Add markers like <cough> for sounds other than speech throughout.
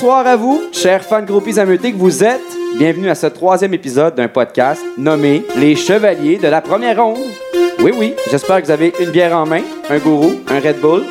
Bonsoir à vous, chers fans groupies ameutés vous êtes. Bienvenue à ce troisième épisode d'un podcast nommé Les Chevaliers de la Première Ronde. Oui, oui, j'espère que vous avez une bière en main, un gourou, un Red Bull,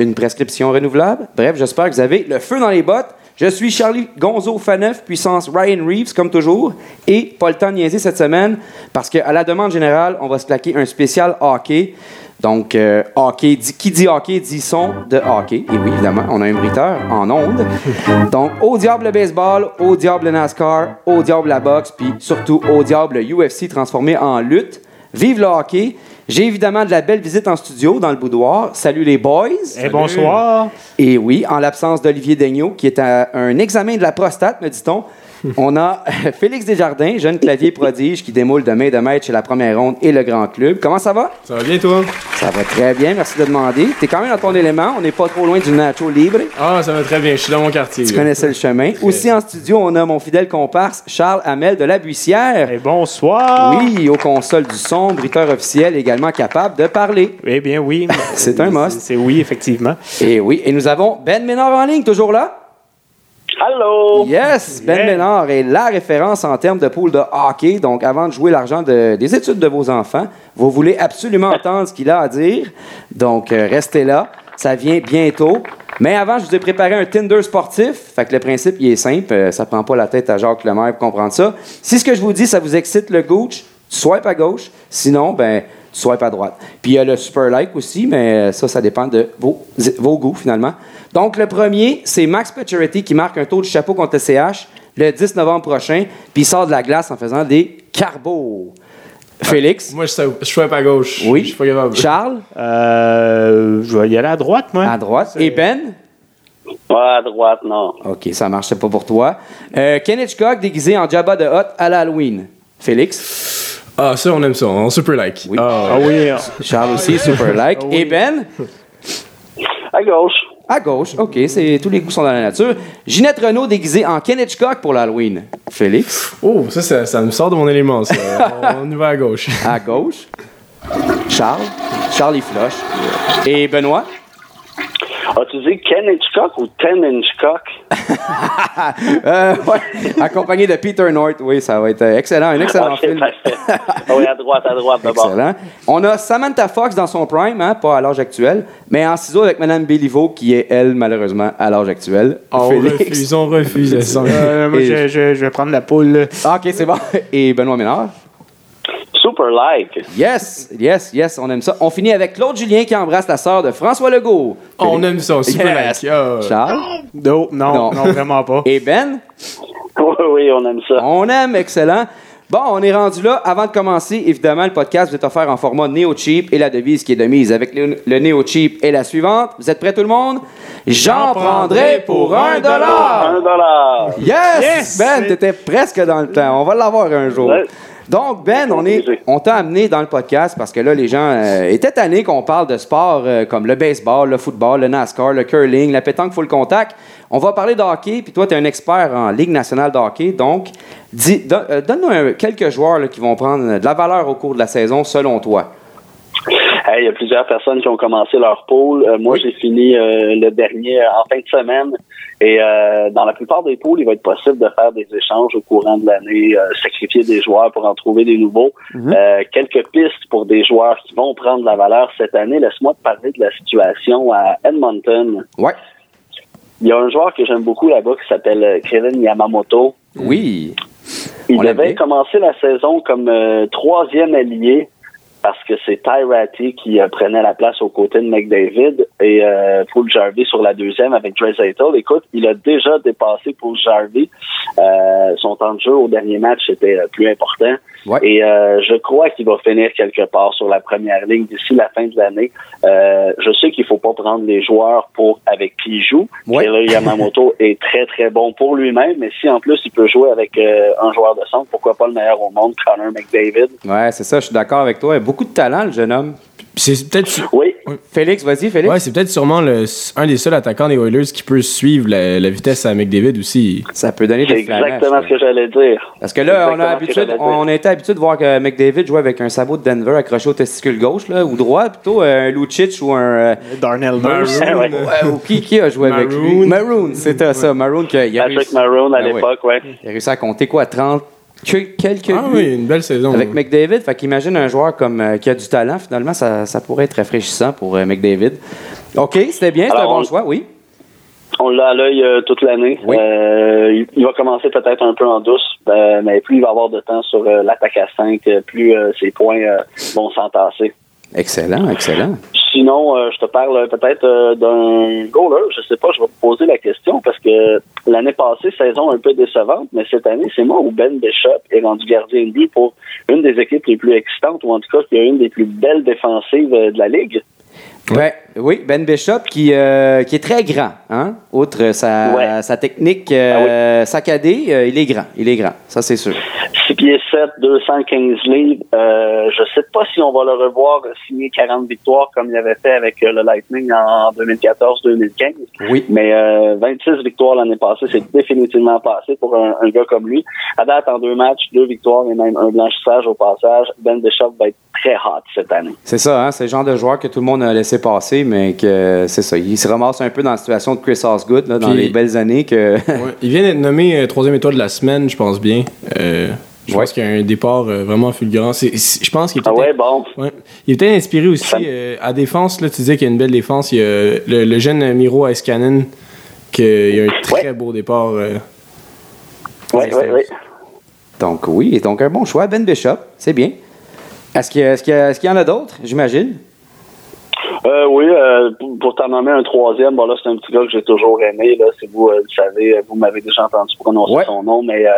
une prescription renouvelable. Bref, j'espère que vous avez le feu dans les bottes. Je suis Charlie Gonzo Faneuf, puissance Ryan Reeves, comme toujours, et pas le temps de niaiser cette semaine, parce qu'à la demande générale, on va se claquer un spécial hockey. Donc, euh, hockey, dit- qui dit hockey dit son de hockey. Et oui, évidemment, on a un bruiteur en ondes. <laughs> Donc, au diable le baseball, au diable le NASCAR, au diable la boxe, puis surtout au diable le UFC transformé en lutte. Vive le hockey! J'ai évidemment de la belle visite en studio dans le boudoir. Salut les boys! Eh, bonsoir. Et oui, en l'absence d'Olivier Daigneault, qui est à un examen de la prostate, me dit-on, <laughs> on a <laughs> Félix Desjardins, jeune clavier prodige qui démoule de main de maître chez la première ronde et le grand club. Comment ça va? Ça va bien, toi? Ça va très bien, merci de demander. T'es quand même dans ton élément, on n'est pas trop loin du Nacho Libre. Ah, ça va très bien. Je suis dans mon quartier. Tu là. connaissais le chemin. Aussi en studio, on a mon fidèle comparse Charles Hamel de la Buissière. Eh, bonsoir. Oui, aux consoles du son, bruiteur officiel également capable de parler. Eh bien, oui. <laughs> C'est un must. C'est oui, effectivement. Et oui, et nous avons Ben Ménard en ligne, toujours là? Allô? Yes, Ben Yeah. Ménard est la référence en termes de pool de hockey. Donc, avant de jouer l'argent de- des études de vos enfants, vous voulez absolument entendre ce qu'il a à dire. Donc, euh, restez là. Ça vient bientôt. Mais avant, je vous ai préparé un Tinder sportif. Fait que le principe, il est simple. Euh, ça prend pas la tête à Jacques Lemaire pour comprendre ça. Si ce que je vous dis, ça vous excite le gooch, swipe à gauche. Sinon, ben, swipe à droite. Puis il y a le super like aussi, mais ça, ça dépend de vos, vos goûts finalement. Donc, le premier, c'est Max Pacioretty qui marque un tour du chapeau contre le CH le 10 novembre prochain, puis il sort de la glace en faisant des carbos. Félix? Moi, je, swipe- je swipe à gauche. Oui. Je suis pas capable. Charles? Euh, je vais y aller à droite, moi. À droite. Et Ben? Ouais, à droite, non. OK, ça marche, c'est pas pour toi. Euh, Ken Hitchcock déguisé en Jabba de Hutt à l'Halloween. Félix? Ah, ça, on aime ça. On super like. Oui. Ah, Ah oui. Charles aussi, super like. Et Ben? À gauche. À gauche, OK, c'est, tous les goûts sont dans la nature. Ginette Renault déguisée en Ken Hitchcock pour l'Halloween. Félix? Oh, ça, ça, ça me sort de mon élément, ça. <laughs> on y va à gauche. À gauche. Charles? Charles, il flush. Et Benoît? As-tu dit Ken Hitchcock ou Ten Hitchcock? <laughs> Euh, ouais, accompagné de Peter North. Oui, ça va être excellent. Un excellent Ok, film. Ah oui, à droite, à droite, d'abord. Excellent. On a Samantha Fox dans son prime, hein, pas à l'âge actuel, mais en ciseaux avec Madame Béliveau, qui est, elle, malheureusement, à l'âge actuel. On Félix. refuse, on refuse. <laughs> ça. Euh, moi, je, je- je vais prendre la poule. Ah, OK, c'est bon. Et Benoît Ménard. Super like. Yes, yes, yes, on aime ça. On finit avec Claude Julien qui embrasse la sœur de François Legault. Ah, on aime ça. Super Yes. like. Charles? Non, non, Non. non, vraiment pas. <laughs> Et Ben? Oui, oui, on aime ça. On aime, excellent. Bon, on est rendu là. Avant de commencer, évidemment, le podcast vous est offert en format Neo Cheap et la devise qui est de mise avec le, le Neo Cheap est la suivante. Vous êtes prêts tout le monde? J'en prendrai pour un dollar. Un dollar. Yes! Yes! Ben, t'étais presque dans le temps. On va l'avoir un jour. Ouais. Donc, Ben, on est, on t'a amené dans le podcast parce que là, les gens euh, étaient tannés qu'on parle de sports euh, comme le baseball, le football, le NASCAR, le curling, la pétanque full contact. On va parler de hockey, puis toi, tu es un expert en Ligue nationale de hockey. Donc, euh, donne-nous quelques joueurs là, qui vont prendre de la valeur au cours de la saison, selon toi. Hey, Il y a plusieurs personnes qui ont commencé leur pool. Euh, moi, j'ai fini euh, le dernier en fin de semaine. Et euh, dans la plupart des pools, il va être possible de faire des échanges au courant de l'année, euh, sacrifier des joueurs pour en trouver des nouveaux. Euh, quelques pistes pour des joueurs qui vont prendre la valeur cette année. Laisse-moi te parler de la situation à Edmonton. Ouais. Il y a un joueur que j'aime beaucoup là-bas qui s'appelle euh, Kevin Yamamoto. Oui. Il On devait commencer la saison comme euh, troisième allié parce que c'est Ty Ratty qui euh, prenait la place aux côtés de McDavid et euh, Paul Jarvey sur la deuxième avec Dre. Écoute, il a déjà dépassé Paul Jarvey. Euh, son temps de jeu au dernier match était euh, plus important. Ouais. Et euh, je crois qu'il va finir quelque part sur la première ligne d'ici la fin de l'année. Euh, je sais qu'il faut pas prendre les joueurs pour avec qui il joue. Ouais. Taylor Yamamoto <laughs> est très très bon pour lui-même, mais si en plus il peut jouer avec euh, un joueur de centre, pourquoi pas le meilleur au monde, Connor McDavid. Ouais, c'est ça, je suis d'accord avec toi. Il y a beaucoup de talent, le jeune homme. C'est peut-être. su- Oui, Félix, vas-y, Félix. Ouais, c'est peut-être sûrement le, un des seuls attaquants des Oilers qui peut suivre la, la vitesse à McDavid aussi. Ça peut donner des flashs. exactement ce que j'allais dire. Parce que là, on a, habitude, on a été habitué de voir que McDavid jouait avec un sabot de Denver accroché au testicule gauche, là, ou droit, plutôt euh, un Lucic ou un. euh, Darnell Maroon. Nurse. Ouais. ouais, ou qui, qui a joué avec lui? Maroon. Maroon, c'était ça. Maroon, qui a, il a Patrick réussi, Maroon à ouais. l'époque, ouais. il a réussi à compter quoi, 30 que- quelques Ah buts oui, une belle saison. avec. McDavid. Fait qu'imagine un joueur comme, euh, qui a du talent, finalement, ça, ça pourrait être rafraîchissant pour euh, McDavid. OK, c'était bien, c'était un Alors, bon on- choix, oui. On l'a à l'œil euh, toute l'année. Oui. Euh, il, il va commencer peut-être un peu en douce, euh, mais plus il va avoir de temps sur euh, l'attaque à 5, plus euh, ses points euh, vont s'entasser. Excellent, excellent. Sinon, euh, je te parle peut-être euh, d'un goaler. Je sais pas, je vais te poser la question parce que l'année passée, saison un peu décevante, mais cette année, c'est moi où Ben Bishop est rendu gardien de but pour une des équipes les plus excitantes, ou en tout cas qui a une des plus belles défensives euh, de la Ligue. Ben, oui, Ben Bishop qui, euh, qui est très grand. Hein? Outre sa, Ouais. sa technique euh, saccadée, euh, il est grand. Il est grand, ça c'est sûr. 6 pieds 7, 215 livres. Euh, je sais pas si on va le revoir signer 40 victoires comme il avait fait avec euh, le Lightning en 2014-2015. Oui. Mais euh, 26 victoires l'année passée, c'est définitivement passé pour un, un gars comme lui. À date, en deux matchs, deux victoires et même un blanchissage au passage, Ben Bishop va être très hot cette année. C'est ça, hein? c'est le genre de joueur que tout le monde a laissé passer, mais que c'est ça. Il se ramasse un peu dans la situation de Chris Osgood là, dans Puis- les belles années que. Ouais, Il vient d'être nommé euh, troisième étoile de la semaine, je pense bien. Euh, je Ouais. pense qu'il y a un départ euh, vraiment fulgurant. C'est- c'est- je pense qu'il est Ah peut-être ouais, bon. Ouais. Il est peut-être inspiré aussi euh, à défense. Là, tu disais qu'il y a une belle défense. Il y a le, le jeune Miro Iskanen, qu'il y a un très Ouais. beau départ. euh, Ouais, des ouais, ouais. donc oui, donc un bon choix, Ben Bishop, c'est bien. Est-ce qu'il y, a- est-ce qu'il y, a- est-ce qu'il y en a d'autres, j'imagine? Euh, oui, euh, pour- pour t'en nommer un troisième, bon là c'est un petit gars que j'ai toujours aimé. Là, si vous euh, le savez, euh, vous m'avez déjà entendu prononcer Ouais. son nom, mais euh,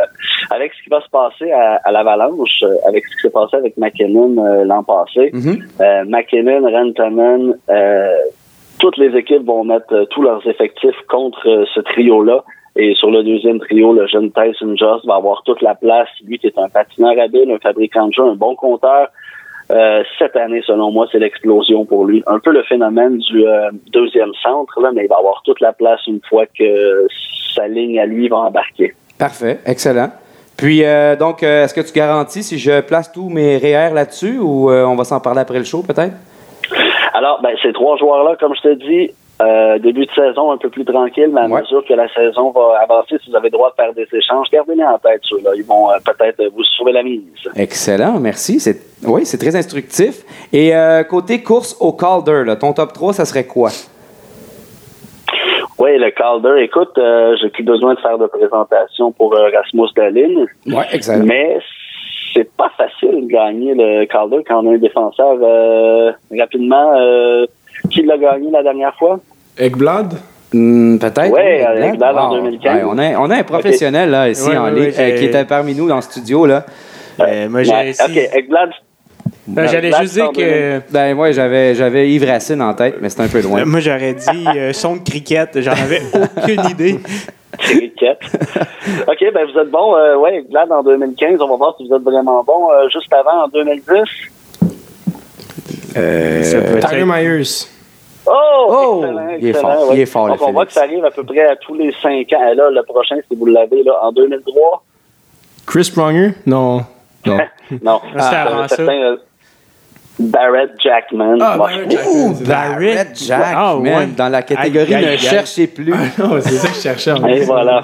avec ce qui va se passer à, à l'Avalanche, euh, avec ce qui s'est passé avec McKinnon euh, l'an passé, Mhm. euh, McKinnon, Rantanen, euh, toutes les équipes vont mettre tous leurs effectifs contre ce trio-là. Et sur le deuxième trio, le jeune Tyson Jost va avoir toute la place. Lui qui est un patineur habile, un fabricant de jeu, un bon compteur. Euh, cette année, selon moi, c'est l'explosion pour lui. Un peu le phénomène du euh, deuxième centre, là, mais il va avoir toute la place une fois que sa ligne à lui va embarquer. Parfait, excellent. Puis, euh, donc, est-ce que tu garantis si je place tous mes REER là-dessus ou on va s'en parler après le show, peut-être? Alors, ben, ces trois joueurs-là, comme je te dis, euh, début de saison un peu plus tranquille, mais à Ouais. mesure que la saison va avancer, si vous avez le droit de faire des échanges, gardez-les en tête, ceux-là. Ils vont euh, peut-être vous sauver la mise. Excellent, merci. C'est, oui, c'est très instructif. Et euh, côté course au Calder, là, ton top 3, ça serait quoi? Oui, le Calder, écoute, euh, j'ai plus besoin de faire de présentation pour Rasmus Dahlin, Oui, excellent. mais c'est pas facile de gagner le Calder quand on a un défenseur rapidement. Qui l'a gagné la dernière fois? Ekblad, Hmm, peut-être. Ouais, oui, avec. Blad en Ah, 2015. ouais, on, a, on a un professionnel là, ici Ouais, en ouais, ligne euh, qui était parmi nous dans le studio. Là. Euh, moi, Ouais, j'ai réussi. OK, Ekblad, Ben, J'allais juste dire que. Ben, moi, j'avais, j'avais Yves Racine en tête, mais c'est un peu loin. Moi, j'aurais dit euh, son de cricket. J'en avais aucune idée. cricket. OK, ben vous êtes bon. Euh, ouais, Ekblad en 2015, on va voir si vous êtes vraiment bon. Euh, juste avant, en 2010. Euh, Tyler Myers. Oh! Oh! excellent, Il est excellent, fort, ouais. il est fort, le Donc, on voit que ça arrive à peu près à tous les cinq ans. Et là, le prochain, si vous l'avez, là, en 2003. Chris Pronger? Non. Non. <laughs> Non. <laughs> Ah, c'était avant un ça. certain, euh, Barrett Jackman. Ah, Barrett Jackman. c'est Barrett Jack, Ah, man, ouais. dans la catégorie Aïe, aïe, ne cherchez plus. non, c'est ça que je cherchais. en Et fait. voilà.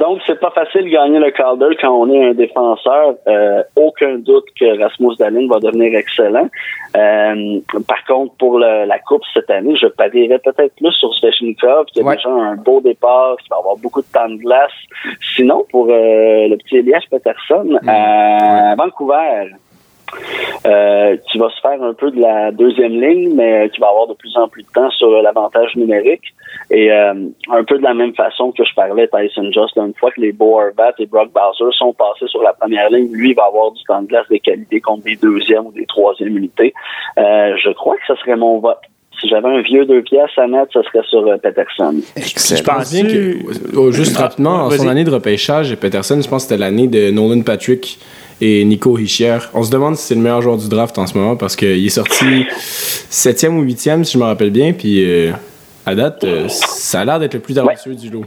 Donc, c'est pas facile de gagner le Calder quand on est un défenseur. Euh, aucun doute que Rasmus Dahlin va devenir excellent. Euh, par contre, pour le- la Coupe cette année, je parierais peut-être plus sur Svechnikov, qui a Ouais. déjà un beau départ, qui va avoir beaucoup de temps de glace. Sinon, pour euh, le petit Elias Peterson, à Vancouver, euh, qui va se faire un peu de la deuxième ligne, mais euh, qui va avoir de plus en plus de temps sur euh, l'avantage numérique. Et euh, un peu de la même façon que je parlais Tyson Just, là, une fois que les Bo Horvat et Brock Bowser sont passés sur la première ligne, lui il va avoir du temps de glace des qualités contre des deuxièmes ou des troisièmes unités. Euh, je crois que ce serait mon vote. Si j'avais un vieux deux pièces à mettre, ce serait sur euh, Peterson. Je Excellent. pense bien que, oh, juste rapidement, en son année de repêchage, Peterson, je pense que c'était l'année de Nolan Patrick et Nico Hischier. On se demande si c'est le meilleur joueur du draft en ce moment parce qu'il est sorti septième ou huitième, si je me rappelle bien. Puis euh, à date, euh, ça a l'air d'être le plus talentueux du lot.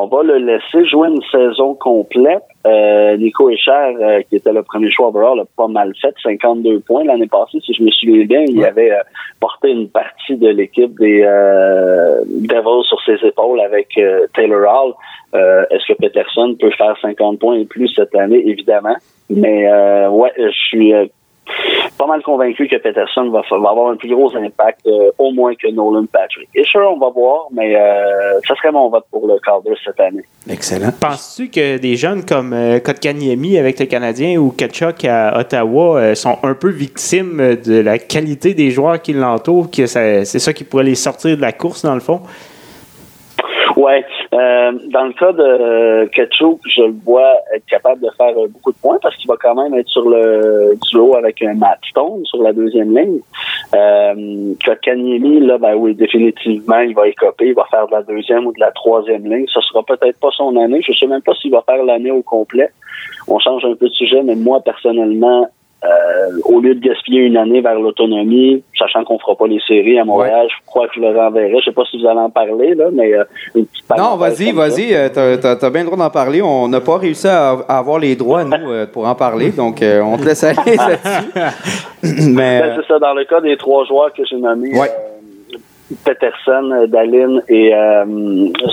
On va le laisser jouer une saison complète. Euh, Nico Echer, euh, qui était le premier choix overall, a pas mal fait, 52 points l'année passée, si je me souviens bien. Il avait euh, porté une partie de l'équipe des Devils sur ses épaules avec Taylor Hall. Est-ce que Peterson peut faire 50 points et plus cette année? Évidemment. Mais ouais, je suis pas mal convaincu que Peterson va, avoir un plus gros impact euh, au moins que Nolan Patrick. Et sûr, on va voir, mais euh, ça serait mon vote pour le cadre cette année. Excellent. Penses-tu que des jeunes comme euh, Kotkaniemi avec les Canadiens ou Ketchuk à Ottawa euh, sont un peu victimes de la qualité des joueurs qui l'entourent, que c'est ça qui pourrait les sortir de la course dans le fond? Ouais. Euh, dans le cas de euh, Ketchuk, je le vois être capable de faire euh, beaucoup de points parce qu'il va quand même être sur le duo avec un Matt Stone sur la deuxième ligne. Euh, Kanyemi, là, ben oui, définitivement, il va écoper, il va faire de la deuxième ou de la troisième ligne. Ce sera peut-être pas son année. Je sais même pas s'il va faire l'année au complet. On change un peu de sujet, mais moi, personnellement, euh, au lieu de gaspiller une année vers l'autonomie, sachant qu'on fera pas les séries à Montréal, je crois que je le renverrai. Je sais pas si vous allez en parler, là, mais euh, une petite Non, vas-y, vas-y, euh, t'as as, bien le droit d'en parler. On n'a pas réussi à, avoir les droits, nous, pour en parler, donc on te laisse aller <laughs> là-dessus. <clears throat> mais... Ben, c'est ça, dans le cas des trois joueurs que j'ai nommés, Peterson, Dalin et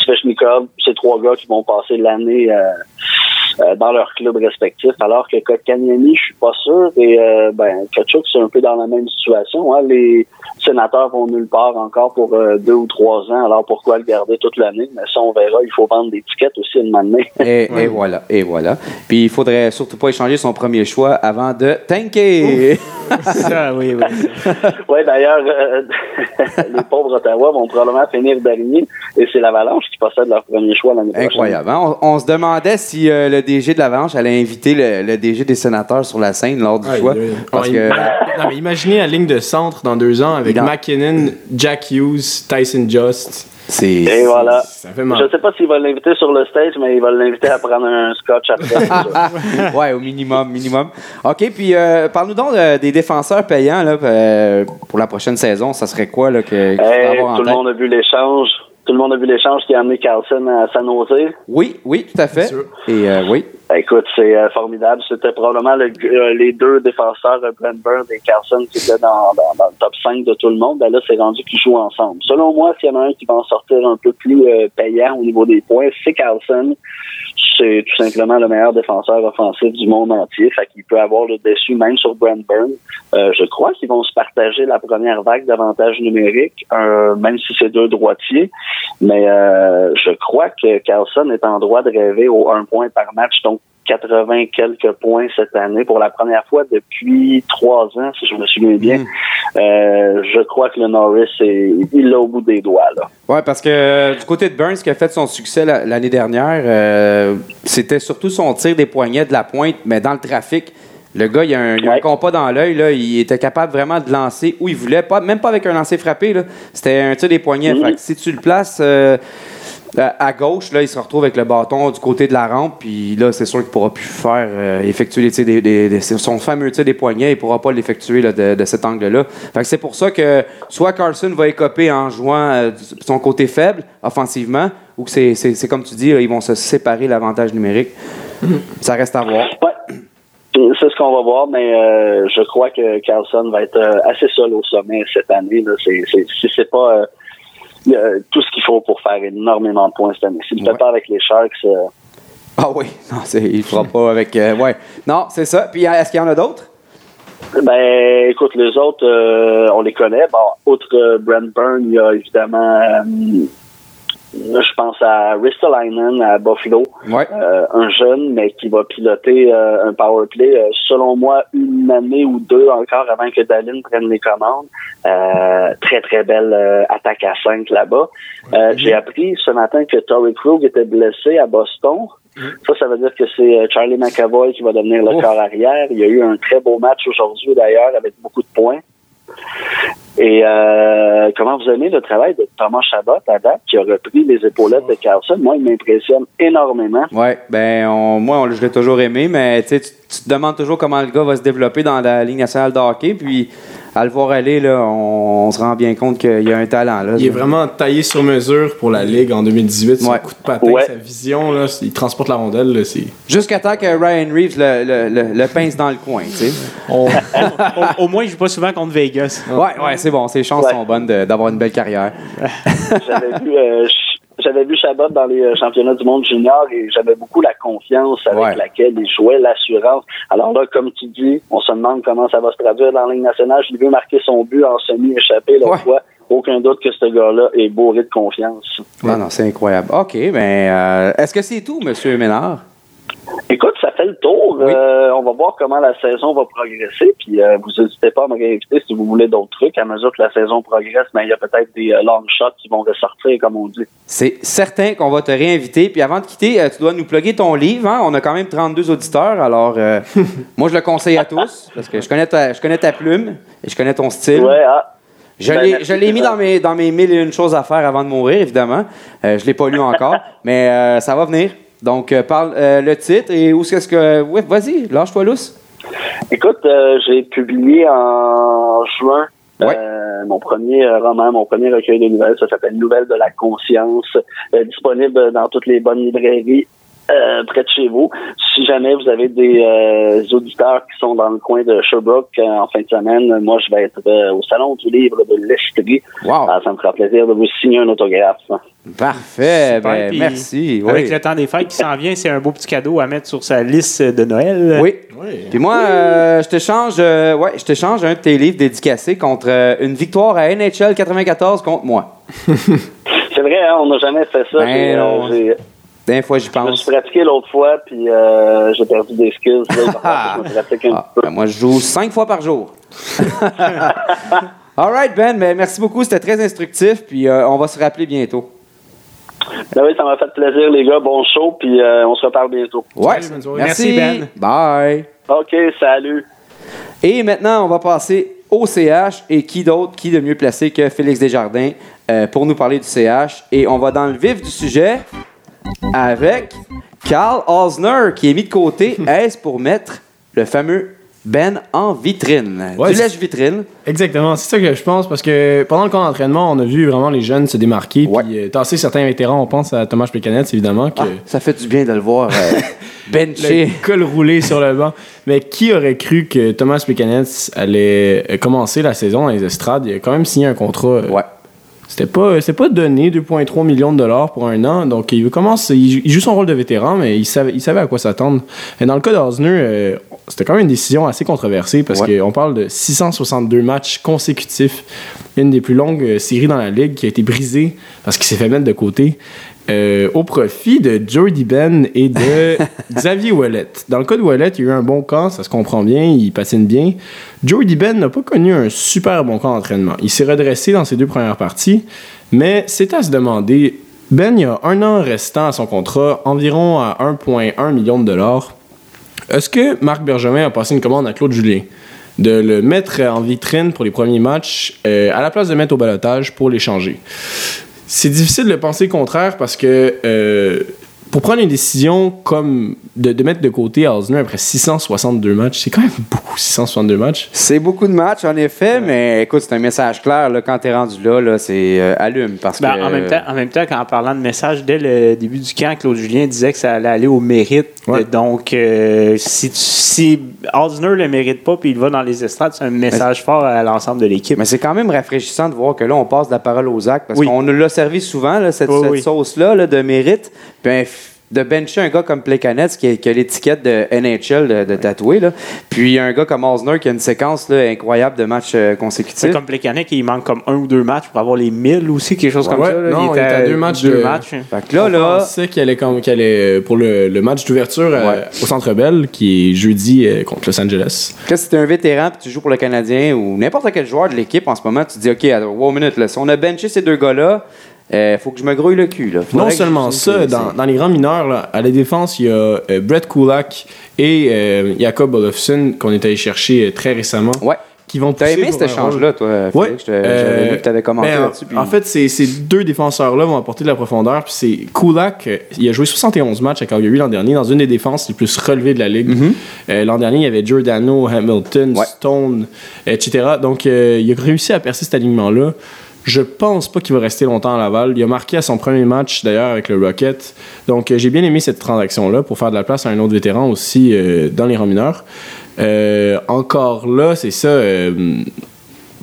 Svechnikov, ces trois gars qui vont passer l'année euh, dans leur club respectif. Alors que Kotkaniemi, je suis pas sûr. Et euh, ben, Kachuk, c'est un peu dans la même situation. Hein. Les sénateurs vont nulle part encore pour euh, deux ou trois ans. Alors pourquoi le garder toute l'année? Mais ça, on verra. Il faut vendre des tickets aussi une année. et, et, <laughs> voilà. Et voilà. Puis il faudrait surtout pas échanger son premier choix avant de tanker. <laughs> oui, oui. <laughs> oui, d'ailleurs, euh, les pauvres Ottawa vont probablement finir dernier. Et c'est l'Avalanche qui possède leur premier choix l'année prochaine. Incroyable. Hein? On, se demandait si le DG de l'Avalanche allait inviter le, DG des sénateurs sur la scène lors du choix. Parce que... non, mais imaginez la ligne de centre dans deux ans avec McKinnon, Jack Hughes, Tyson Just. Et voilà. Je ne sais pas s'il va l'inviter sur le stage, mais il va l'inviter à prendre un scotch après. <laughs> ouais, au minimum, minimum. OK, puis euh, parle-nous donc euh, des défenseurs payants là, euh, pour la prochaine saison. Ça serait quoi là, que, Tout le monde a vu l'échange. Tout le monde a vu l'échange qui a amené Carlson à San Jose. Oui, oui, tout à fait. Et euh, oui. Écoute, c'est euh, formidable. C'était probablement euh, les deux défenseurs, Brent Burns et Carlson, qui étaient dans, dans, le top 5 de tout le monde. Ben là, c'est rendu qu'ils jouent ensemble. Selon moi, s'il y en a un qui va en sortir un peu plus payant au niveau des points, c'est Carlson c'est tout simplement le meilleur défenseur offensif du monde entier. Fait qu'il peut avoir le dessus même sur Brent Burns. Euh, je crois qu'ils vont se partager la première vague d'avantages numériques, même si c'est deux droitiers. Mais euh, je crois que Carlson est en droit de rêver au un point par match. Donc 80 quelques points cette année pour la première fois depuis trois ans, si je me souviens bien. Hmm. Euh, je crois que le Norris, est, il l'a au bout des doigts. Là. Ouais, parce que euh, du côté de Burns, qui a fait son succès l'année dernière, euh, c'était surtout son tir des poignets de la pointe, mais dans le trafic. Le gars, il a un, il compas dans l'œil. Il était capable vraiment de lancer où il voulait, pas, même pas avec un lancer frappé. C'était un tir des poignets. Hmm. Fait si tu le places à gauche, là, il se retrouve avec le bâton du côté de la rampe, puis là, c'est sûr qu'il ne pourra plus faire euh, effectuer les, des, son fameux tir des poignets, il ne pourra pas l'effectuer de, cet angle-là. c'est pour ça que soit Carlson va écoper en jouant euh, son côté faible offensivement, ou que c'est comme tu dis, ils vont se séparer l'avantage numérique. Ça reste à voir. C'est ce qu'on va voir, mais euh, je crois que Carlson va être assez seul au sommet cette année. Si c'est pas a tout ce qu'il faut pour faire énormément de points cette année. S'il ne fait pas avec les Sharks. Euh, ah oui, <laughs> non, il ne fera pas avec. Euh, ouais. Non, c'est ça. Puis est-ce qu'il y en a d'autres? Ben, écoute, les autres, euh, on les connaît. Bon, outre Brent Byrne, il y a évidemment je pense à Ristolainen à Buffalo, euh, un jeune mais qui va piloter euh, un power play. Euh, selon moi, une année ou deux encore avant que Dalin prenne les commandes. très très belle attaque à 5 là-bas. J'ai appris ce matin que Torrey Krug était blessé à Boston. Ça, ça veut dire que c'est Charlie McAvoy qui va devenir le corps arrière. Il y a eu un très beau match aujourd'hui d'ailleurs avec beaucoup de points. Et euh, comment vous aimez le travail de Thomas Chabot à date, qui a repris les épaulettes de Carlson? Moi, il m'impressionne énormément. Ouais, ben moi, on- je l'ai toujours aimé, mais tu te demandes toujours comment le gars va se développer dans la Ligue nationale de hockey, puis à le voir aller, là, on, on se rend bien compte qu'il y a un talent. Là, Il est vraiment taillé sur mesure pour la Ligue en 2018. Son Ouais. coup de patin, Ouais. sa vision, là, il transporte la rondelle. là, c'est- Jusqu'à temps que Ryan Reeves le, le, le- le pince dans le coin, tu sais. on- <laughs> au, au moins, il joue pas souvent contre Vegas. Ouais, ouais, c'est bon. Ses chances Ouais. sont bonnes de- d'avoir une belle carrière. <laughs> J'avais vu, euh, j'avais vu Chabot dans les euh, championnats du monde junior et j'avais beaucoup la confiance avec Ouais. laquelle il jouait, l'assurance. Alors là, comme tu dis, on se demande comment ça va se traduire dans la Ligue nationale. Je l'ai vu marquer son but en semi-échappé l'autre Ouais. fois. Aucun doute que ce gars-là est bourré de confiance. Non, non, c'est incroyable. OK, mais euh, est-ce que c'est tout, M. Ménard? Écoute, ça fait le tour. Oui. Euh, on va voir comment la saison va progresser. Puis euh, vous n'hésitez pas à me réinviter si vous voulez d'autres trucs. À mesure que la saison progresse, mais il y a peut-être des euh, long shots qui vont ressortir, comme on dit. C'est certain qu'on va te réinviter. Puis avant de quitter, euh, tu dois nous plugger ton livre. hein? On a quand même 32 auditeurs. Alors, euh, <laughs> moi, je le conseille à tous parce que je connais ta, je connais ta plume et je connais ton style. Ouais, ah, Je Ben, l'ai, je l'ai mis dans mes, dans mes mille et une choses à faire avant de mourir, évidemment. Euh, je l'ai pas lu encore, <laughs> mais euh, ça va venir. Donc, euh, parle euh, le titre et où est-ce que... Ouais, vas-y, lâche-toi lousse. Écoute, euh, j'ai publié en juin Ouais. euh, mon premier roman, mon premier recueil de nouvelles. Ça s'appelle Nouvelles de la conscience, euh, disponible dans toutes les bonnes librairies. Euh, près de chez vous. Si jamais vous avez des euh, auditeurs qui sont dans le coin de Sherbrooke euh, en fin de semaine, moi je vais être euh, au salon du livre de l'Estrie. Wow. Ah, ça me fera plaisir de vous signer un autographe. Parfait. Ben, merci. Avec Oui. le temps des fêtes qui s'en vient, c'est un beau petit cadeau à mettre sur sa liste de Noël. Oui. Ouais. Puis moi, euh, je t'échange, euh, ouais, je t'échange un de tes livres dédicacés contre euh, une victoire à NHL 94 contre moi. <laughs> C'est vrai, hein, on n'a jamais fait ça. Ben Des fois, j'y je me pense. suis pratiqué l'autre fois, puis euh, j'ai perdu des skills. Là, <laughs> je pratique un Ah, peu. ben, moi, je joue cinq fois par jour. <laughs> All right, Ben, ben, merci beaucoup. C'était très instructif. Puis euh, on va se rappeler bientôt. Ben oui, ça m'a fait plaisir, les gars. Bon show, puis euh, on se reparle bientôt. Ouais. Salut. Merci, Merci, Ben. Bye. OK, salut. Et maintenant, on va passer au CH. Et qui d'autre, qui de mieux placé que Félix Desjardins euh, pour nous parler du CH. Et on va dans le vif du sujet avec Carl Osner qui est mis de côté. <laughs> Est-ce pour mettre le fameux Ben en vitrine? Ouais, du lèche-vitrine. Exactement, c'est ça que je pense parce que pendant le camp d'entraînement, on a vu vraiment les jeunes se démarquer Ouais. puis euh, tasser certains vétérans. On pense à Thomas Pécanette, évidemment, que Ah, ça fait du bien de le voir euh, <laughs> bencher. le col roulé sur le banc. Mais qui aurait cru que Thomas Pécanette allait euh, commencer la saison dans les estrades? Il a quand même signé un contrat. euh, Ouais. C'était pas, c'était pas donné 2,3 millions de dollars pour un an. Donc, il commence, il joue son rôle de vétéran, mais il savait, il savait à quoi s'attendre. Et dans le cas d'Osner, euh, c'était quand même une décision assez controversée parce Ouais. qu'on parle de 662 matchs consécutifs. Une des plus longues euh, séries dans la ligue qui a été brisée parce qu'il s'est fait mettre de côté. euh, au profit de Jordy Ben et de <laughs> Xavier Ouellet. Dans le cas de Ouellet, il y a eu un bon camp, ça se comprend bien, il patine bien. Jordy Ben n'a pas connu un super bon camp d'entraînement. Il s'est redressé dans ses deux premières parties, mais c'est à se demander. Ben, il y a un an restant à son contrat, environ à 1,1 million de dollars. Est-ce que Marc Bergevin a passé une commande à Claude Julien de le mettre en vitrine pour les premiers matchs euh, à la place de mettre au balotage pour l'échanger? C'est difficile de penser contraire parce que euh, pour prendre une décision comme de, de mettre de côté Osner après 662 matchs, c'est quand même beaucoup, 662 matchs. C'est beaucoup de matchs, en effet, mais écoute, c'est un message clair. Là, quand t'es rendu là, là c'est euh, allume. Parce Ben, que, en, même temps, en même temps, quand en parlant de message, dès le début du camp, Claude Julien disait que ça allait aller au mérite. Ouais. Donc, euh, si, tu- si Osner le mérite pas puis il va dans les estrades, c'est un message fort à l'ensemble de l'équipe. Mais c'est quand même rafraîchissant de voir que là, on passe de la parole aux actes parce Oui. qu'on nous l'a servi souvent, là, cette, Oui, cette oui. sauce-là là, de mérite. Puis un f- de bencher un gars comme Plekanec qui, a- qui a l'étiquette de NHL de, de tatoué. Là. Puis un gars comme Osner qui a une séquence là, incroyable de matchs euh, C'est consécutifs. comme Plekanec, il manque comme un ou deux matchs pour avoir les 1000 aussi, quelque chose comme Ouais, ça. là. non, il était à deux matchs deux de- matchs. Fait que là, On là, pensait qu'il allait, comme- qu'il allait, euh, pour le, le match d'ouverture euh, au Centre Bell, qui est jeudi euh, contre Los Angeles. Là, si t'es un vétéran puis tu joues pour le Canadien ou n'importe quel joueur de l'équipe en ce moment, tu te dis, OK, attends, one minute, là, si on a benché ces deux gars-là, il faut que je me grouille le cul. Là. Non seulement je- ça, dans, dans les grands mineurs, là, à la défense, il y a euh, Brett Kulak et euh, Jakob Olofsson qu'on est allé chercher euh, très récemment, Ouais. qui vont T'as aimé cet échange-là, toi? Ouais. J'avais Euh, vu que t'avais commenté Ben, là-dessus. puis- En fait, ces, ces deux défenseurs-là vont apporter de la profondeur. Puis c'est Kulak, euh, il a joué 71 matchs à Calgary l'an dernier dans une des défenses les plus relevées de la ligue. Euh, l'an dernier, il y avait Giordano, Hamilton, Mhm. Ouais. Stone, etc. Donc, euh, il a réussi à percer cet alignement-là. Je pense pas qu'il va rester longtemps à Laval. Il a marqué à son premier match d'ailleurs avec le Rocket. Donc euh, j'ai bien aimé cette transaction-là pour faire de la place à un autre vétéran aussi euh, dans les rangs mineurs. Euh, encore là, c'est ça. euh,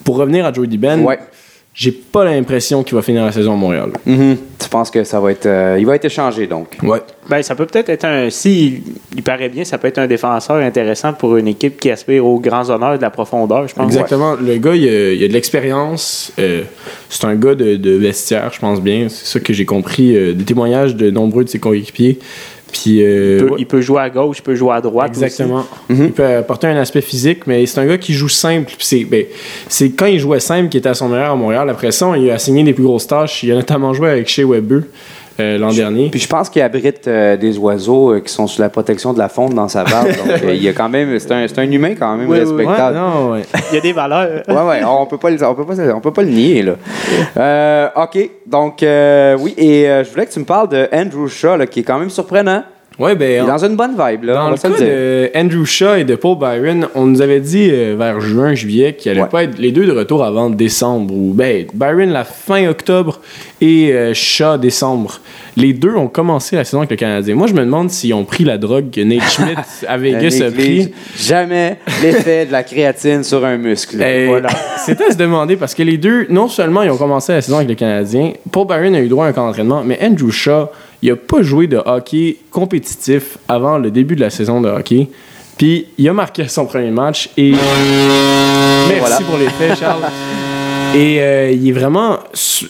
pour revenir à Jordy Ben, Ouais. J'ai pas l'impression qu'il va finir la saison à Montréal. Mhm. Tu penses que ça va être. euh, il va être échangé, donc? Ouais. Ben, ça peut peut-être être un. Si il paraît bien, ça peut être un défenseur intéressant pour une équipe qui aspire aux grands honneurs de la profondeur, je pense. Exactement. Le gars, il a, il a de l'expérience. Euh, c'est un gars de, de vestiaire, je pense bien. C'est ça que j'ai compris euh, des témoignages de nombreux de ses coéquipiers. Puis, euh, Il, peut, ouais. il peut jouer à gauche, il peut jouer à droite. Exactement. Il peut apporter un aspect physique, mais c'est un gars qui joue simple. C'est ben, quand il jouait simple qu'il était à son meilleur à Montréal. Après ça, il a signé des plus grosses tâches. Il a notamment joué avec Shea Weber euh, l'an dernier. Puis je pense qu'il abrite euh, des oiseaux euh, qui sont sous la protection de la fonte dans sa <laughs> barbe. donc, euh, il y a quand même. C'est un, c'est un humain quand même Oui, oui, oui. Ouais, respectable. non, ouais. Il y a des valeurs. <laughs> Ouais, ouais, on peut pas le, on peut pas, on peut pas le nier, là. Euh, OK, donc, euh, oui, et euh, je voulais que tu me parles de Andrew Shaw, là, qui est quand même surprenant. Ouais, Il ben, est dans une bonne vibe, là, Dans le cas de Andrew Shaw et de Paul Byron, on nous avait dit euh, vers juin, juillet qu'ils allaient Ouais. pas être les deux de retour avant décembre. Ou ben, Byron la fin octobre et euh, Shaw décembre. Les deux ont commencé la saison avec le Canadien. Moi, je me demande s'ils ont pris la drogue que Nate <laughs> Schmidt à Vegas a pris. Jamais l'effet de la créatine sur un muscle. Eh, Voilà. <laughs> C'était à se demander parce que les deux, non seulement ils ont commencé la saison avec le Canadien, Paul Byron a eu droit à un camp d'entraînement, mais Andrew Shaw, il a pas joué de hockey compétitif avant le début de la saison de hockey. Puis il a marqué son premier match et. Merci Voilà. pour les faits, Charles. <laughs> Et euh, il est vraiment,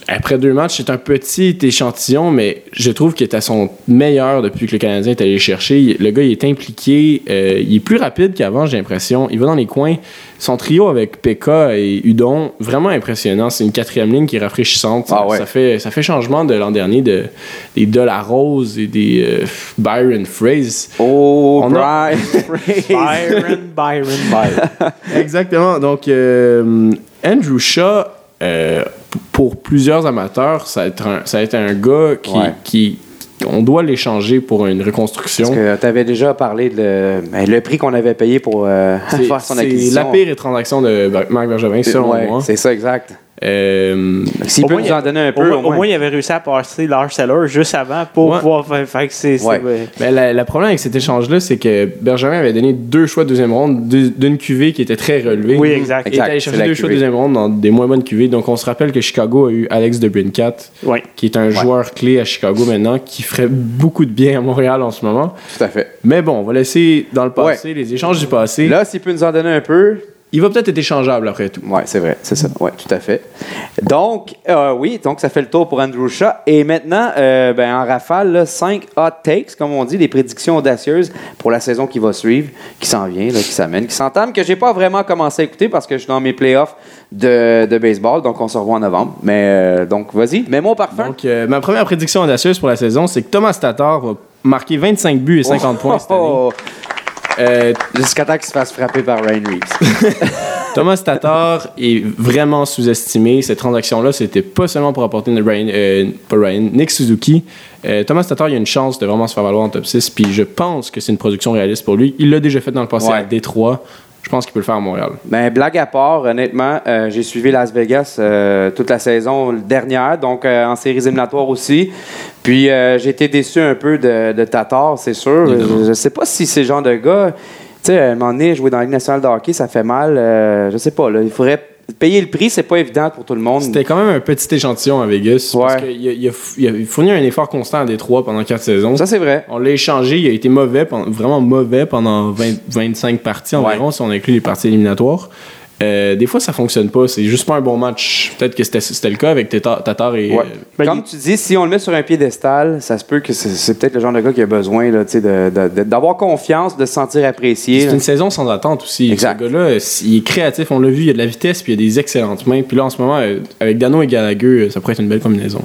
après deux matchs, c'est un petit échantillon, mais je trouve qu'il est à son meilleur depuis que le Canadien est allé le chercher. Le gars, il est impliqué, euh, il est plus rapide qu'avant, j'ai l'impression. Il va dans les coins. Son trio avec Pekka et Udon, vraiment impressionnant. C'est une quatrième ligne qui est rafraîchissante. Ah ouais. ça, fait, ça fait changement de l'an dernier de, des Rose et des euh, Byron Fraze. Oh, On a- Brian <laughs> Fraser. Byron, Byron, Byron. <laughs> Exactement. Donc, euh, Andrew Shaw, euh, pour plusieurs amateurs, ça va être un, ça gars qui, Ouais. qui- on doit l'échanger pour une reconstruction. Parce que tu avais déjà parlé de le, ben, le prix qu'on avait payé pour euh, <laughs> C'est faire son c'est acquisition. la pire transaction de Marc Bergevin, selon Ouais, moi. C'est ça, exact. Euh, S'il Au peut moins, nous il- en donner un Au, peu, moins- au au moins. moins, il avait réussi à passer Lars Seller juste avant pour Ouais. pouvoir faire, faire que c'est. Ouais. ouais. ben, la- le problème avec cet échange-là, c'est que Bergevin avait donné deux choix de deuxième ronde de- d'une cuvée qui était très relevée. Oui, exact. Il est allé chercher deux choix de deuxième ronde dans des moins bonnes cuvées. Donc, on se rappelle que Chicago a eu Alex de Brincat, Ouais. qui est un joueur clé à Chicago maintenant, qui ferait beaucoup de bien à Montréal en ce moment. Tout à fait. Mais bon, on va laisser dans le passé, les échanges du passé. Là, s'il peut nous en donner un peu, il va peut-être être échangeable après tout. Oui, c'est vrai, c'est ça. Oui, tout à fait. Donc, euh, oui, donc ça fait le tour pour Andrew Shaw. Et maintenant, euh, ben, en rafale, 5 hot takes, comme on dit, des prédictions audacieuses pour la saison qui va suivre, qui s'en vient, là, qui s'amène, qui s'entame, que j'ai pas vraiment commencé à écouter parce que je suis dans mes playoffs de, de baseball, donc on se revoit en novembre. Mais euh, donc, vas-y, mets-moi au parfum. Donc, ma première prédiction audacieuse pour la saison, c'est que Thomas Tatar va marquer 25 buts et 50 points cette année. Oh, Euh, Jusqu'à temps qu'il se fasse frapper par Ryan Reeves. <laughs> Thomas Tatar est vraiment sous-estimé. Cette transaction-là, c'était pas seulement pour apporter Ryan, euh, pas Ryan, Nick Suzuki. Euh, Thomas Tatar, il a une chance de vraiment se faire valoir en top 6, puis je pense que c'est une production réaliste pour lui. Il l'a déjà fait dans le passé Ouais. à Détroit. Je pense qu'il peut le faire à Montréal. Ben, blague à part, honnêtement, euh, j'ai suivi Las Vegas euh, toute la saison dernière, donc euh, en séries éliminatoires aussi. Puis j'ai été déçu un peu de, de Tatar, c'est sûr. Je, je sais pas si c'est le genre de gars. Tu sais, à un moment donné, jouer dans la Ligue nationale de hockey, ça fait mal. je sais pas, là, il faudrait payer le prix, c'est pas évident pour tout le monde. C'était quand même un petit échantillon à Vegas. Parce Ouais. qu'il a, il a f- il a fourni un effort constant à Détroit pendant quatre saisons. Ça, c'est vrai. On l'a échangé, il a été mauvais, pendant- vraiment mauvais pendant 20 25 parties environ, si on inclut les parties éliminatoires. Euh, des fois, ça fonctionne pas. C'est juste pas un bon match. Peut-être que c'était le cas avec Tatar et. Ouais. euh, Ben, Comme il- tu dis, si on le met sur un piédestal, ça se peut que c'est, peut-être le genre de gars qui a besoin d'avoir confiance, de se sentir apprécié. c'est une saison sans attente aussi. Exact. Ce gars-là, il est créatif, on l'a vu, il a de la vitesse puis il a des excellentes mains. Puis là, en ce moment, euh, avec Dano et Gallagher, ça pourrait être une belle combinaison.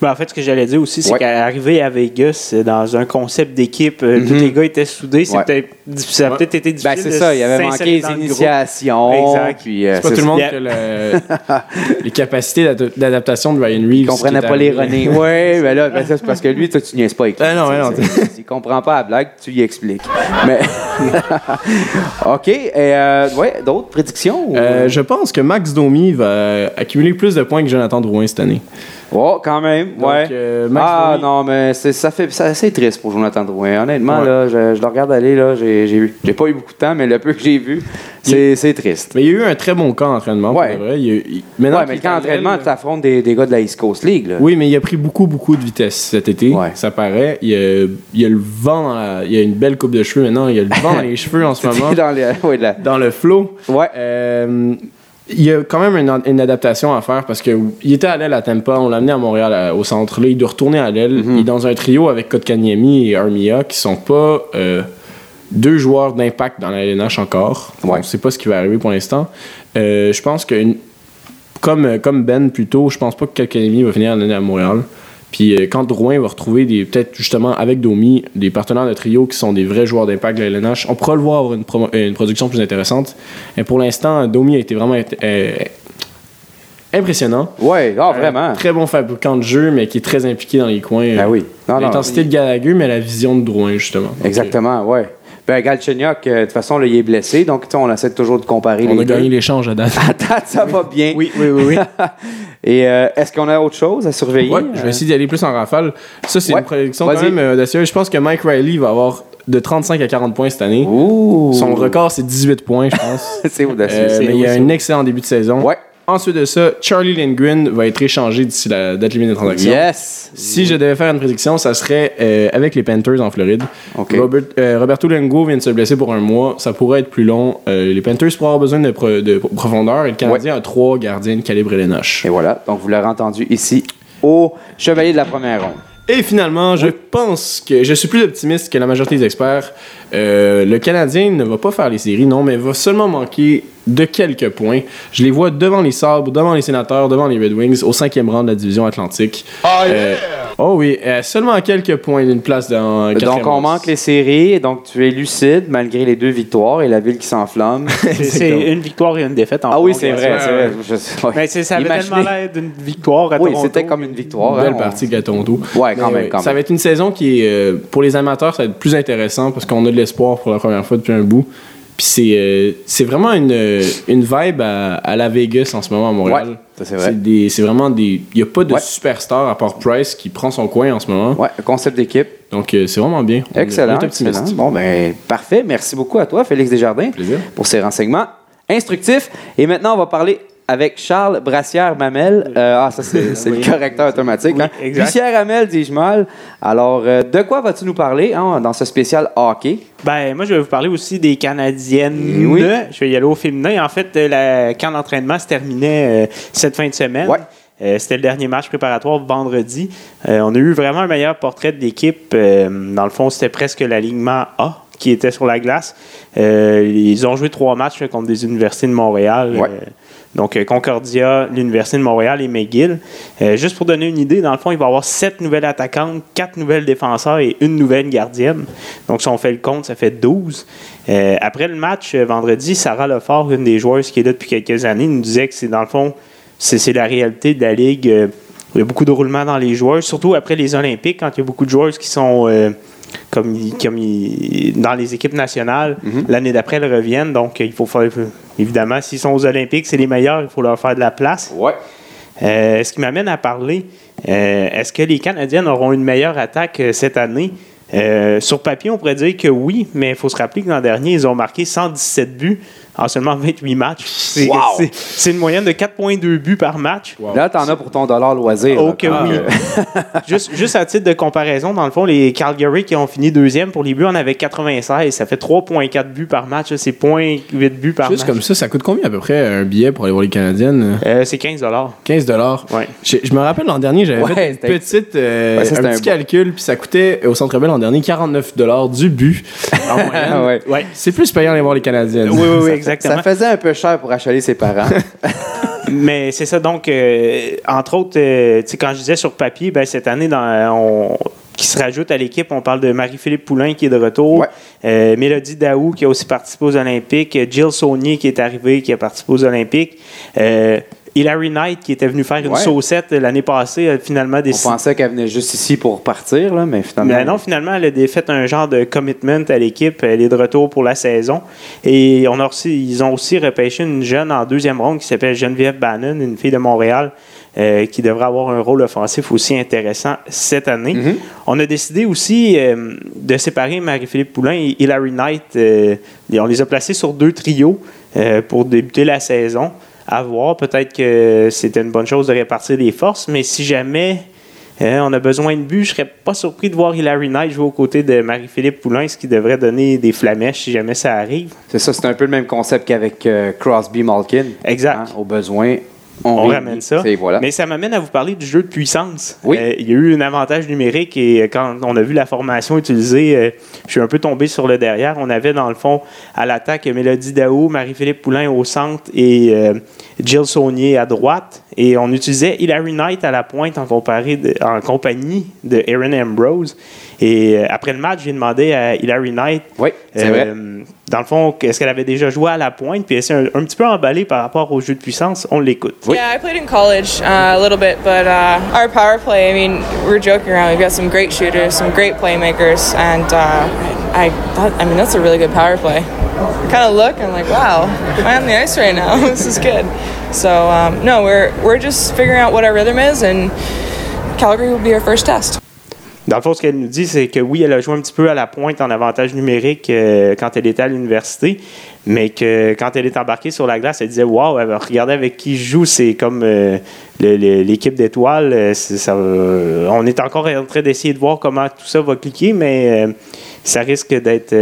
Ben, en fait, ce que j'allais dire aussi, c'est Ouais. qu'arriver à Vegas euh, dans un concept d'équipe, euh, tous Mhm. les gars étaient soudés, c'est Ouais. difficile- ça a Ouais. peut-être été difficile. Ben, c'est de ça, il y avait manqué les initiations. Exact. Euh, C'est pas c'est tout le monde qui a le- <laughs> les capacités d'ad- d'adaptation de Ryan Reeves. Il comprenait pas l'ironie. <laughs> Oui, mais là, ben, c'est parce que lui, toi, tu niaises pas avec lui. Ben non, ben non. C'est- c'est- S'il comprend pas la blague, tu y expliques. Mais. <laughs> OK. Et, euh, ouais, d'autres prédictions? ou- Euh, je pense que Max Domi va accumuler plus de points que Jonathan Drouin cette année. Oh, quand même. Donc, ouais. euh, ah, Domi- non, mais c'est, ça fait, c'est assez triste pour Jonathan Drouin. Honnêtement, Ouais. là, je, je le regarde aller, là, j'ai, j'ai, eu- j'ai pas eu beaucoup de temps, mais le peu que j'ai vu, c'est, c'est triste. Mais il y a eu un très bon camp d'entraînement, Ouais. pour vrai. Il il- maintenant Ouais, mais quand à entraînement, tu affrontes des, des gars de la East Coast League, là. Oui, mais il a pris beaucoup, beaucoup de vitesse cet été. Ouais. Ça paraît. Il y a, il a le vent, dans la- il y a une belle coupe de cheveux maintenant. Il y a le vent dans les <laughs> cheveux en ce moment. dans les, Dans le flow. ouais. Euh, il y a quand même une, une adaptation à faire parce que il était à l'aile à Tampa, on l'a amené à Montréal à- au centre. Là, il doit retourner à l'aile. Mhm. Il est dans un trio avec Kotkaniemi et Armia qui sont pas euh, deux joueurs d'impact dans la LNH encore. Ouais. On ne sait pas ce qui va arriver pour l'instant. Euh, je pense que une- comme, comme Ben plutôt, je pense pas que Kotkaniemi va finir l'année à Montréal. Puis euh, quand Drouin va retrouver des peut-être justement avec Domi des partenaires de trio qui sont des vrais joueurs d'impact de la LNH, on pourra le voir avoir une, euh, une production plus intéressante. Et pour l'instant, Domi a été vraiment euh, impressionnant. Ouais, ah, Un vraiment. très bon fabricant de jeu, mais qui est très impliqué dans les coins. Ah oui. L'intensité de Gallagher, mais la vision de Drouin, justement. Exactement, ouais. Ben, Galchenyuk, euh, de toute façon, là, il est blessé, donc on essaie toujours de comparer On les a gagné l'échange à date. <laughs> À date, ça va bien. Oui, oui, oui. oui. <laughs> Et euh, est-ce qu'on a autre chose à surveiller? Ouais, je vais essayer d'y aller plus en rafale. Ça, c'est Ouais, une prédiction quand même euh, audacieuse. Je pense que Mike Riley va avoir de 35 à 40 points cette année. Ouh! Son record, c'est 18 points, je pense. <laughs> c'est audacieux. Euh, mais il y a un excellent début de saison. Ouais. Ensuite de ça, Charlie Lindgren va être échangé d'ici la date limite de transaction. Yes! Si je devais faire une prédiction, ça serait euh, avec les Panthers en Floride. Robert- euh, Roberto Lengo vient de se blesser pour un mois. Ça pourrait être plus long. Euh, les Panthers pourraient avoir besoin de, pro- de profondeur et le Canadien a trois gardiens de calibre LNH. Et voilà, donc vous l'aurez entendu ici au Chevalier de la première ronde. Et finalement, je pense que je suis plus optimiste que la majorité des experts. Euh, le Canadien ne va pas faire les séries, non, mais va seulement manquer de quelques points. Je les vois devant les Sabres, devant les Sénateurs, devant les Red Wings, au cinquième rang de la division Atlantique. Euh, oh oui, euh, seulement à quelques points d'une place dans Donc quatrième on manque les séries, donc tu es lucide malgré les deux victoires et la ville qui s'enflamme. <laughs> C'est- une victoire et une défaite en ah oui, c'est vrai, c'est vrai. Je- ouais. Mais ça avait Imaginez- tellement l'air d'une victoire à Oui, Toronto. c'était comme une victoire. Belle hein, on- partie Gatondo. Ouais, quand Mais même, ouais, quand ça même. va être une saison qui est, euh, pour les amateurs, ça va être plus intéressant parce qu'on a de l'espoir pour la première fois depuis un bout. Puis c'est euh, c'est vraiment une, une vibe à, à la Vegas en ce moment à Montréal. Ouais, ça, c'est vrai. des- C'est vraiment des. Il n'y a pas de Ouais. superstar à part Price qui prend son coin en ce moment. Ouais, concept d'équipe. Donc euh, c'est vraiment bien. On est excellent. Bon, ben, parfait. Merci beaucoup à toi, Félix Desjardins, Plaisir. pour ces renseignements instructifs. Et maintenant, on va parler avec Charles Brassière-Mamel. Euh, ah, ça, c'est le correcteur automatique. Oui, hein. exact. Brassière-Hamel, dis-je mal. Alors, euh, de quoi vas-tu nous parler hein, dans ce spécial hockey? Ben, moi, je vais vous parler aussi des Canadiennes. Eh Oui. Je vais y aller au féminin. En fait, euh, la camp d'entraînement se terminait euh, cette fin de semaine. Ouais. Euh, C'était le dernier match préparatoire vendredi. Euh, on a eu vraiment un meilleur portrait de l'équipe. Euh, dans le fond, c'était presque l'alignement A qui était sur la glace. Ils ont joué trois matchs contre des universités de Montréal. Ouais. Donc, euh, Concordia, l'Université de Montréal et McGill. Euh, juste pour donner une idée, dans le fond, il va y avoir sept nouvelles attaquantes, quatre nouvelles défenseurs et une nouvelle gardienne. Donc, si on fait le compte, ça fait 12. Euh, après le match, vendredi, Sarah Lefort, une des joueuses qui est là depuis quelques années, nous disait que c'est, dans le fond, c'est, la réalité de la Ligue. Il y a beaucoup de roulement dans les joueurs, surtout après les Olympiques, quand il y a beaucoup de joueurs qui sont... comme, ils- comme dans les équipes nationales, l'année d'après, elles reviennent. Donc, il faut faire, évidemment, s'ils sont aux Olympiques, c'est les meilleurs, il faut leur faire de la place. Ouais. Euh, ce qui m'amène à parler, euh, est-ce que les Canadiennes auront une meilleure attaque euh, cette année? Euh, sur papier, on pourrait dire que oui, mais il faut se rappeler que l'an dernier, ils ont marqué 117 buts en seulement 28 matchs. C'est Wow! c'est- c'est une moyenne de 4,2 buts par match. Wow. Là, t'en as pour ton dollar loisir. Oh là, oui. <laughs> juste, juste à titre de comparaison, dans le fond, les Calgary qui ont fini deuxième pour les buts en avaient 96. Ça fait 3,4 buts par match. C'est 0,8 buts par Juste match. comme ça, ça coûte combien à peu près un billet pour aller voir les Canadiennes Euh, c'est 15 15 dollars. Ouais. Je, je me rappelle l'an dernier, j'avais Ouais, fait une petite, euh, Ouais, ça, un petit calcul, puis ça coûtait au Centre Bell l'an dernier 49 dollars du but <laughs> en moyenne. Ouais. Ouais. C'est plus payant d'aller voir les Canadiennes. Oui, oui, oui, Ça faisait un peu cher pour achaler ses parents. <laughs> Mais c'est ça, donc, euh, entre autres, euh, tu sais, quand je disais sur papier, ben, cette année, dans, on, qui se rajoute à l'équipe, on parle de Marie-Philippe Poulain qui est de retour, Ouais. euh, Mélodie Daou qui a aussi participé aux Olympiques, Jill Saunier qui est arrivée, qui a participé aux Olympiques, euh, Hilary Knight qui était venue faire une Ouais. saucette l'année passée, a finalement On décidé. pensait qu'elle venait juste ici pour partir, là, mais finalement. Mais non, finalement, elle a fait un genre de commitment à l'équipe. Elle est de retour pour la saison. Et on a aussi, ils ont aussi repêché une jeune en deuxième ronde qui s'appelle Geneviève Bannon, une fille de Montréal, euh, qui devrait avoir un rôle offensif aussi intéressant cette année. Mhm. On a décidé aussi euh, de séparer Marie-Philippe Poulain et Hilary Knight. euh, et on les a placés sur deux trios pour débuter la saison. À voir, peut-être que c'était une bonne chose de répartir les forces, mais si jamais euh, on a besoin de but. Je serais pas surpris de voir Hilary Knight jouer aux côtés de Marie-Philippe Poulain, ce qui devrait donner des flamèches si jamais ça arrive. C'est ça, c'est un peu le même concept qu'avec euh, Crosby Malkin. Exact. Hein, au besoin, on, ramène ça. Voilà. Mais ça m'amène à vous parler du jeu de puissance. Oui. Euh, il y a eu un avantage numérique et euh, quand on a vu la formation utilisée, euh, je suis un peu tombé sur le derrière. On avait dans le fond à l'attaque Mélodie Daou, Marie-Philippe Poulain au centre et euh, Jill Saunier à droite. Et on utilisait Hilary Knight à la pointe en, comparé de- en compagnie de Aaron Ambrose. Et après le match, j'ai demandé à Hilary Knight Oui, c'est vrai. Dans le fond, est-ce qu'elle avait déjà joué à la pointe? Puis elle s'est un, un petit peu emballée par rapport au jeu de puissance. On l'écoute. Oui. Yeah, I played in college uh, a little bit, but uh, our power play, I mean, we're joking around. We've got some great shooters, some great playmakers, and uh, I thought, I mean, that's a really good power play. Kind of look, I'm like, wow, I'm I on the ice right now? <laughs> this is good. So, um, no, we're, we're just figuring out what our rhythm is, and Calgary will be our first test. Dans le fond, ce qu'elle nous dit, c'est que oui, elle a joué un petit peu à la pointe en avantage numérique euh, quand elle était à l'université, mais que quand elle est embarquée sur la glace, elle disait Waouh, regarder avec qui je joue, c'est comme euh, l'équipe d'étoiles. euh, on est encore en train d'essayer de voir comment tout ça va cliquer, mais ça risque d'être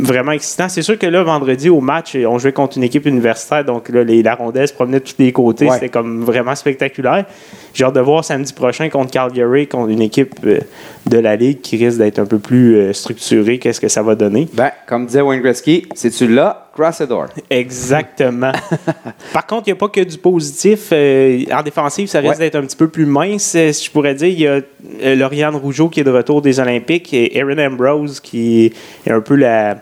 vraiment excitant. C'est sûr que là, vendredi, au match, on jouait contre une équipe universitaire, donc là, les, la rondelle se promenait de tous les côtés. Ouais. C'était comme vraiment spectaculaire. J'ai hâte de voir samedi prochain contre Calgary, contre une équipe euh, de la Ligue qui risque d'être un peu plus euh, structurée. Qu'est-ce que ça va donner? Ben, comme disait Wayne Gretzky, si tu l'as, cross the door. Exactement. <laughs> Par contre, il n'y a pas que du positif. Euh, en défensive, ça risque Ouais. d'être un petit peu plus mince. Si je pourrais dire, il y a Lauriane Rougeau qui est de retour des Olympiques et Erin Ambrose qui est un peu la.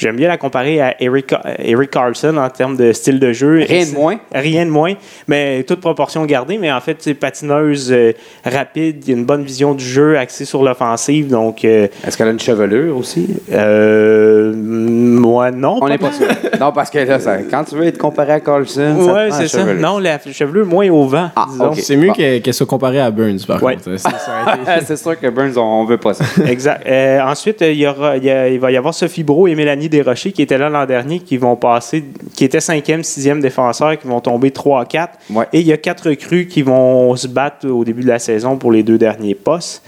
J'aime bien la comparer à Eric, Eric Carlson en termes de style de jeu. Rien de moins. Rien de moins, mais toute proportion gardée. Mais en fait, c'est patineuse, euh, rapide, il y a une bonne vision du jeu, axée sur l'offensive. Donc, euh, Est-ce qu'elle a une chevelure aussi? euh, moi, non. On n'est pas sûr. non, parce que là, ça- quand tu veux être comparé à Carlson, Ouais, c'est ça. chevelure. Non, la chevelure moins au vent, Ah. C'est mieux Bon. qu'elle qu'elle soit comparée à Burns, par Ouais. contre. Ah, <laughs> c'est sûr que Burns, on, on veut pas ça. Exact. Euh, ensuite, euh, il, y aura, il, y a- il va y avoir Sophie Bro et Mélanie Desrochers qui étaient là l'an dernier, qui vont passer, qui étaient cinquième, sixième défenseurs, qui vont tomber 3 à 4. Ouais. Et il y a quatre recrues qui vont se battre au début de la saison pour les deux derniers postes.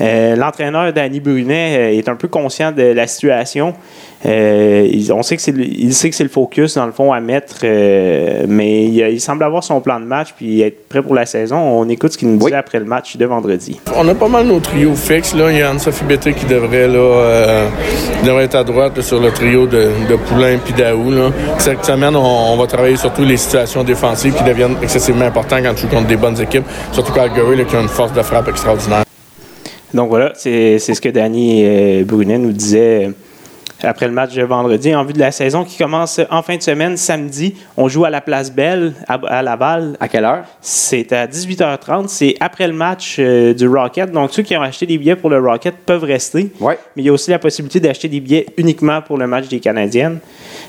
Euh, L'entraîneur Danny Brunet euh, est un peu conscient de la situation. Euh, il, on sait que c'est le- il sait que c'est le focus, dans le fond, à mettre, euh, mais il, il semble avoir son plan de match puis être prêt pour la saison. On écoute ce qu'il nous Oui. disait après le match de vendredi. On a pas mal nos trios fixes. Là. Il y a Anne-Sophie Bété qui devrait, là, euh, devrait être à droite là, sur le trio de, de Poulain et Daou. Là. Cette semaine, on, on va travailler surtout les situations défensives qui deviennent excessivement importantes quand tu joues contre des bonnes équipes. Surtout Calgary là, qui a une force de frappe extraordinaire. Donc voilà, c'est c'est ce que Danny Brunet nous disait euh, après le match de vendredi. En vue de la saison qui commence en fin de semaine, samedi, on joue à la Place Belle à, à Laval. À quelle heure? C'est à 18h30. C'est après le match euh, du Rocket. Donc ceux qui ont acheté des billets pour le Rocket peuvent rester. Ouais. Mais il y a aussi la possibilité d'acheter des billets uniquement pour le match des Canadiennes.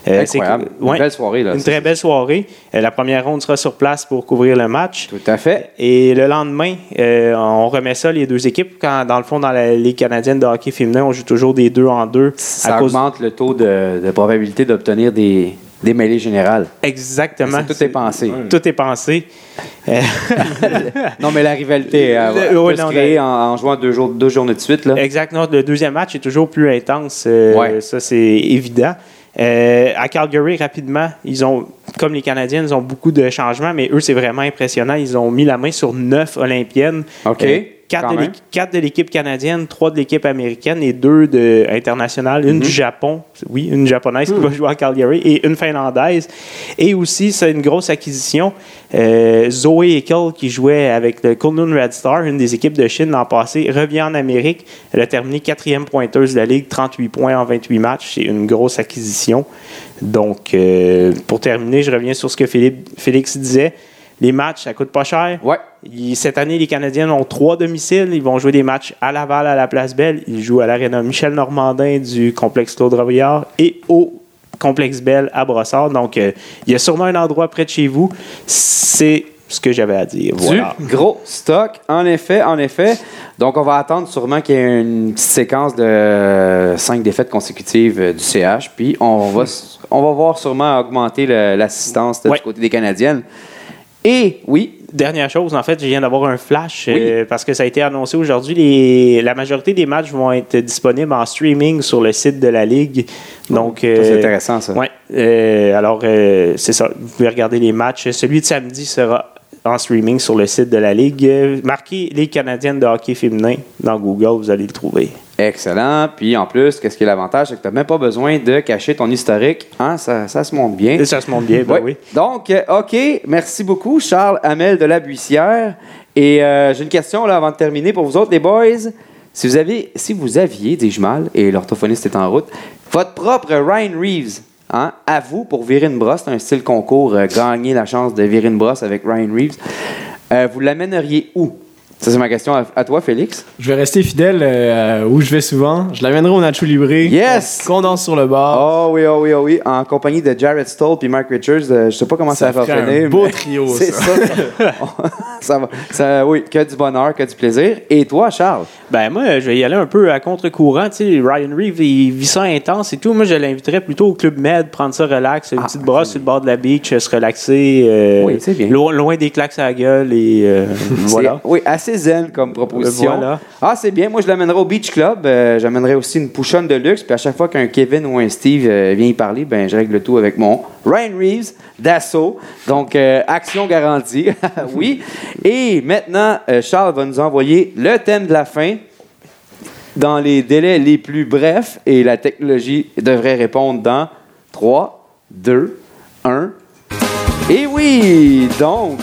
Euh, c'est- Incroyable. ouais. Une belle soirée, là. Une très belle soirée. Euh, la première ronde sera sur place pour couvrir le match. Tout à fait. Et le lendemain, euh, on remet ça, les deux équipes. Quand, dans le fond, dans la Ligue canadienne de hockey féminin, on joue toujours des deux en deux. Ça à cause... augmente le taux de, de probabilité d'obtenir des, des mêlées générales. Exactement. Tout est pensé. Tout est pensé. Euh, <laughs> Non, mais la rivalité euh, Le- peut ouais, se non, créer le- en, en jouant deux, jours, deux journées de suite. Là. exact. Non, le deuxième match est toujours plus intense. euh, Ouais. Ça, c'est évident. Euh, à Calgary, rapidement, ils ont comme les Canadiens, ils ont beaucoup de changements, mais eux, c'est vraiment impressionnant. Ils ont mis la main sur neuf Olympiennes. OK. Quatre de, l'équipe canadienne, trois de l'équipe américaine et deux de internationales. Une Mhm. du Japon, oui, une japonaise qui va jouer à Calgary et une finlandaise. Et aussi, c'est une grosse acquisition. euh, Zoé Ekel, qui jouait avec le Kunlun Red Star, une des équipes de Chine l'an passé, revient en Amérique. Elle a terminé quatrième pointeuse de la Ligue, 38 points en 28 matchs. C'est une grosse acquisition. Donc, euh, pour terminer, je reviens sur ce que Philippe, Félix disait. Les matchs, ça coûte pas cher. Ouais. Il- cette année, les Canadiens ont trois domiciles. Ils vont jouer des matchs à Laval, à la Place Belle. Ils jouent à l'aréna Michel Normandin du complexe Claude Robillard et au complexe Belle à Brossard. Donc, euh, il y a sûrement un endroit près de chez vous. C'est ce que j'avais à dire. Voilà. Du gros stock, en effet, en effet. Donc, on va attendre sûrement qu'il y ait une petite séquence de euh, cinq défaites consécutives euh, du CH. Puis, on va, s- on va voir sûrement augmenter l'assistance Ouais. du côté des Canadiennes. Et, oui, Dernière chose, en fait, je viens d'avoir un flash euh, parce que ça a été annoncé aujourd'hui. La majorité des matchs vont être disponibles en streaming sur le site de la Ligue. Donc, c'est euh, intéressant, ça. Ouais. euh, alors, c'est ça. Vous pouvez regarder les matchs. Celui de samedi sera en streaming sur le site de la Ligue. Marquez les Canadiennes de hockey féminin dans Google, vous allez le trouver. Excellent. Puis, en plus, qu'est-ce qui est l'avantage? C'est que tu n'as même pas besoin de cacher ton historique. Hein? Ça, ça se monte bien. Et ça se montre bien, ben oui. Donc, euh, OK, merci beaucoup, Charles Hamel de la Buissière. Et euh, j'ai une question là, avant de terminer pour vous autres, les boys. Si vous, avez, si vous aviez, dis-je mal, et l'orthophoniste est en route, votre propre Ryan Reeves, hein, à vous pour virer une brosse, c'est un style concours, euh, gagner la chance de virer une brosse avec Ryan Reeves, euh, vous l'amèneriez où? Ça, c'est ma question à, à toi, Félix. Je vais rester fidèle euh, où je vais souvent. Je l'amènerai au Nacho Libre. Yes! Qu'on danse sur le bar. Oh oui, oh oui, oh oui, en compagnie de Jared Stoll puis Mark Richards. euh, je sais pas comment ça, Ça va finir. un beau trio, <laughs> C'est ça. ça. <laughs> ça va. Ça, oui, que du bonheur, que du plaisir. Et toi, Charles? Ben moi, je vais y aller un peu à contre-courant. Tu sais, Ryan Reeves, il vit ça intense et tout. Moi, je l'inviterais plutôt au Club Med, prendre ça relax, une Ah, petite brosse sur le bord de la beach, se relaxer. euh, Oui, c'est bien. Loin, loin des claques à la gueule et euh, <laughs> voilà. Oui, assez zen comme proposition. Euh, voilà. Ah, c'est bien. Moi, je l'amènerai au Beach Club. Euh, J'amènerai aussi une pouchonne de luxe. Puis à chaque fois qu'un Kevin ou un Steve euh, vient y parler, ben, je règle le tout avec mon Ryan Reeves d'assaut. Donc, euh, action garantie. <laughs> oui. Et maintenant, Charles va nous envoyer le thème de la fin dans les délais les plus brefs. Et la technologie devrait répondre dans 3, 2, 1. Et oui! Donc,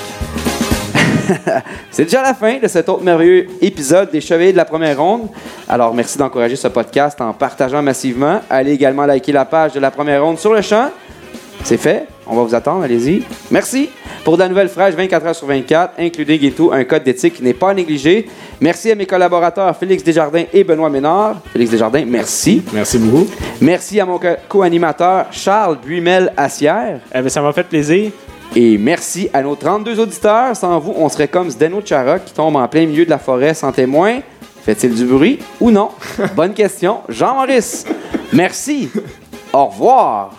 <laughs> c'est déjà la fin de cet autre merveilleux épisode des Chevaliers de la première ronde. Alors, merci d'encourager ce podcast en partageant massivement. Allez également liker la page de la première ronde sur le champ. C'est fait. On va vous attendre. Allez-y. Merci. Pour de la nouvelle fraîche 24 heures sur 24, including et tout un code d'éthique qui n'est pas négligé. Merci à mes collaborateurs Félix Desjardins et Benoît Ménard. Félix Desjardins, merci. Merci beaucoup. Merci à mon co- co-animateur Charles Buimel-Assière. Eh ben, ça m'a fait plaisir. Et merci à nos 32 auditeurs. Sans vous, on serait comme Zdeno Chara qui tombe en plein milieu de la forêt sans témoin. Fait-il du bruit ou non? <laughs> Bonne question. Jean-Maurice, merci. Au revoir.